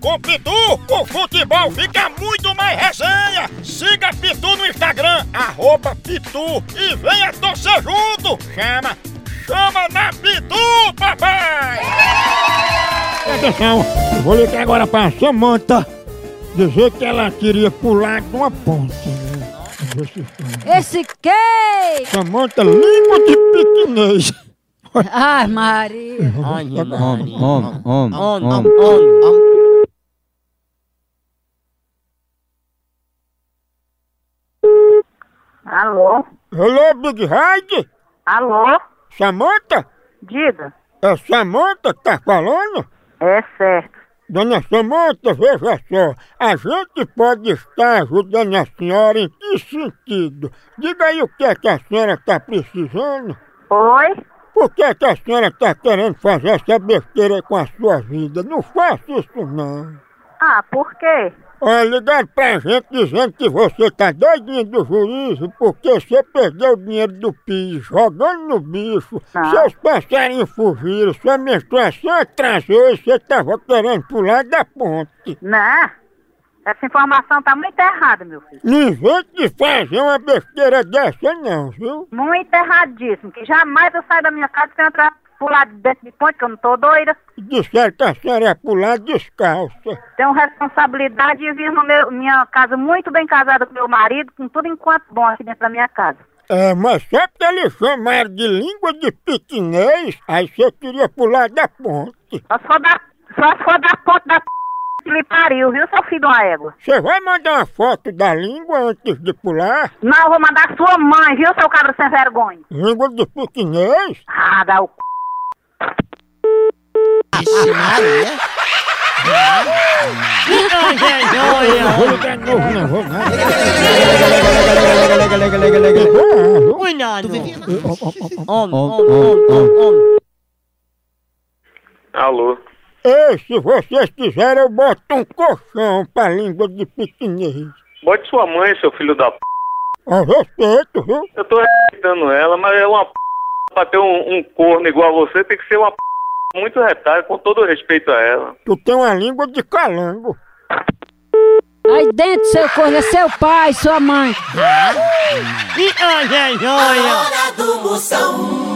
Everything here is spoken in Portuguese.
Com Pitu, o futebol fica muito mais resenha! Siga Pitu no Instagram, arroba Pitu e venha torcer junto! Chama! Chama na Pitu, papai! Atenção, eu vou ligar agora pra Samanta dizer que ela queria pular de uma ponte. né? Esse quê? Samanta, língua de piquinês. Ai, Maria. Ai. Maria. Om, om, On, om. on, on. Alô? Hello, Big Ride? Alô? Samanta? Diga. É Samanta que tá falando? É certo. Dona Samanta, veja só, a gente pode estar ajudando a senhora em que sentido? Diga aí o que é que a senhora está precisando. Oi? Por que, é que a senhora está querendo fazer essa besteira com a sua vida? Não faça isso não. Ah, por quê? Olha, ligaram pra gente dizendo que você tá doidinho do juízo porque você perdeu o dinheiro do PIS jogando no bicho, Ah. seus passarinhos fugiram, sua menstruação atrasou e você tava querendo pular da ponte. Não. Essa informação tá muito errada, meu filho. Não invente de fazer uma besteira dessa não, viu? Muito erradíssimo. Que jamais eu saio da minha casa sem entrar pular dentro de ponte, que eu não tô doida. Disseram que a senhora ia pular descalça. Tenho responsabilidade e vivo no minha casa muito bem casada com meu marido, com tudo enquanto bom aqui dentro da minha casa. É, mas só porque eles chamaram de língua de piquinês, aí você queria pular da ponte. Só se for da, só se for da ponte da p... que lhe pariu, viu, seu filho de uma égua? Você vai mandar uma foto da língua antes de pular? Não, eu vou mandar sua mãe, viu, seu cabra sem vergonha? Língua de piquinês? Ah, dá o c... Ixi, Maria. Ai, Vou ligar de novo, não vou nada. ai. Cuidado. On, on, on. Alô? Ei, se vocês quiserem, eu boto um colchão pra língua de piquinês. Bote sua mãe, seu filho da p. A respeito, viu? Eu tô respeitando ela, mas é uma p. Pra ter um, um corno igual a você, tem que ser uma p. Muito retalho, com todo respeito a ela. Tu tem uma língua de calango. Aí dentro, seu corno, é seu pai, sua mãe. Ai, ai, ai. Hora do Moção.